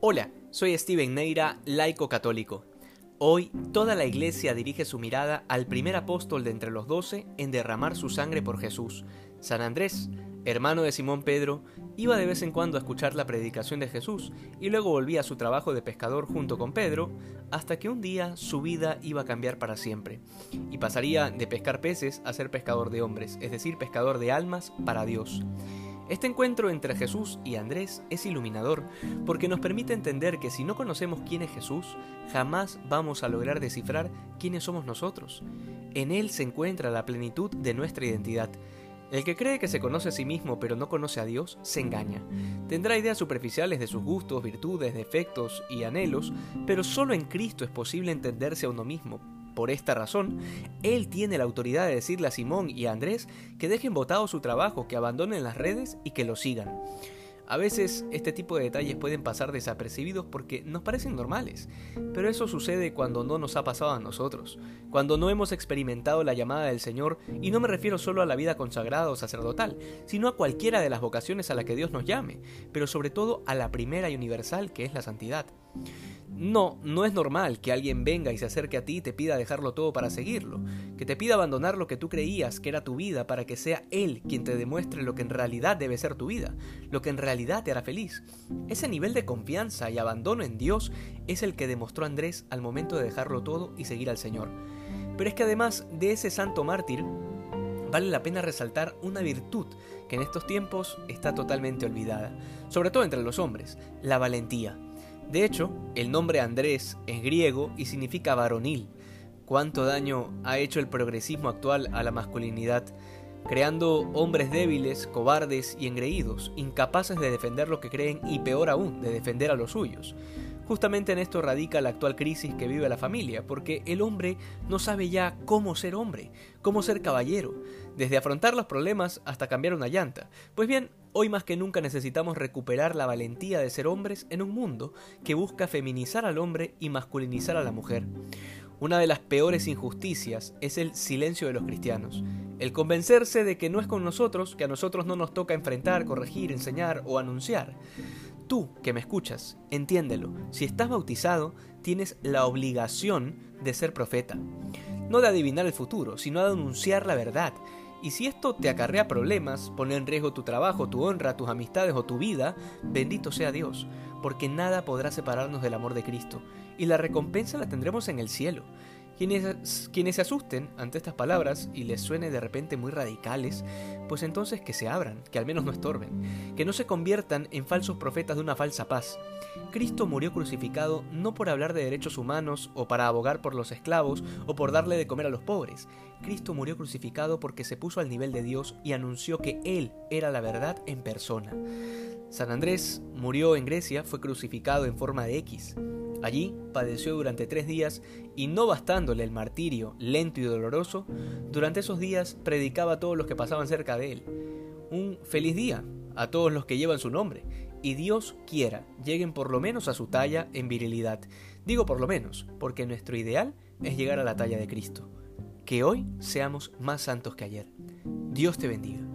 Hola, soy Steven Neira, laico católico. Hoy toda la iglesia dirige su mirada al primer apóstol de entre los doce en derramar su sangre por Jesús. San Andrés, hermano de Simón Pedro, iba de vez en cuando a escuchar la predicación de Jesús y luego volvía a su trabajo de pescador junto con Pedro, hasta que un día su vida iba a cambiar para siempre, y pasaría de pescar peces a ser pescador de hombres, es decir, pescador de almas para Dios. Este encuentro entre Jesús y Andrés es iluminador porque nos permite entender que si no conocemos quién es Jesús, jamás vamos a lograr descifrar quiénes somos nosotros. En Él se encuentra la plenitud de nuestra identidad. El que cree que se conoce a sí mismo pero no conoce a Dios, se engaña. Tendrá ideas superficiales de sus gustos, virtudes, defectos y anhelos, pero solo en Cristo es posible entenderse a uno mismo, por esta razón, él tiene la autoridad de decirle a Simón y a Andrés que dejen votado su trabajo, que abandonen las redes y que lo sigan. A veces este tipo de detalles pueden pasar desapercibidos porque nos parecen normales, pero eso sucede cuando no nos ha pasado a nosotros, cuando no hemos experimentado la llamada del Señor, y no me refiero solo a la vida consagrada o sacerdotal, sino a cualquiera de las vocaciones a la que Dios nos llame, pero sobre todo a la primera y universal que es la santidad. No, no es normal que alguien venga y se acerque a ti y te pida dejarlo todo para seguirlo, que te pida abandonar lo que tú creías que era tu vida para que sea Él quien te demuestre lo que en realidad debe ser tu vida, lo que en realidad te hará feliz. Ese nivel de confianza y abandono en Dios es el que demostró Andrés al momento de dejarlo todo y seguir al Señor. Pero es que además de ese santo mártir, vale la pena resaltar una virtud que en estos tiempos está totalmente olvidada, sobre todo entre los hombres, la valentía. De hecho, el nombre Andrés es griego y significa varonil. ¿Cuánto daño ha hecho el progresismo actual a la masculinidad? Creando hombres débiles, cobardes y engreídos, incapaces de defender lo que creen y peor aún, de defender a los suyos. Justamente en esto radica la actual crisis que vive la familia, porque el hombre no sabe ya cómo ser hombre, cómo ser caballero, desde afrontar los problemas hasta cambiar una llanta. Pues bien, hoy más que nunca necesitamos recuperar la valentía de ser hombres en un mundo que busca feminizar al hombre y masculinizar a la mujer. Una de las peores injusticias es el silencio de los cristianos, el convencerse de que no es con nosotros, que a nosotros no nos toca enfrentar, corregir, enseñar o anunciar. Tú, que me escuchas, entiéndelo, si estás bautizado, tienes la obligación de ser profeta. No de adivinar el futuro, sino de anunciar la verdad. Y si esto te acarrea problemas, pone en riesgo tu trabajo, tu honra, tus amistades o tu vida, bendito sea Dios, porque nada podrá separarnos del amor de Cristo, y la recompensa la tendremos en el cielo. Quienes, quienes se asusten ante estas palabras y les suene de repente muy radicales, pues entonces que se abran, que al menos no estorben, que no se conviertan en falsos profetas de una falsa paz. Cristo murió crucificado no por hablar de derechos humanos o para abogar por los esclavos o por darle de comer a los pobres. Cristo murió crucificado porque se puso al nivel de Dios y anunció que Él era la verdad en persona. San Andrés murió en Grecia, fue crucificado en forma de X. Allí padeció durante tres días y no bastándole el martirio lento y doloroso, durante esos días predicaba a todos los que pasaban cerca de él. Un feliz día a todos los que llevan su nombre y Dios quiera lleguen por lo menos a su talla en virilidad. Digo por lo menos, porque nuestro ideal es llegar a la talla de Cristo. Que hoy seamos más santos que ayer. Dios te bendiga.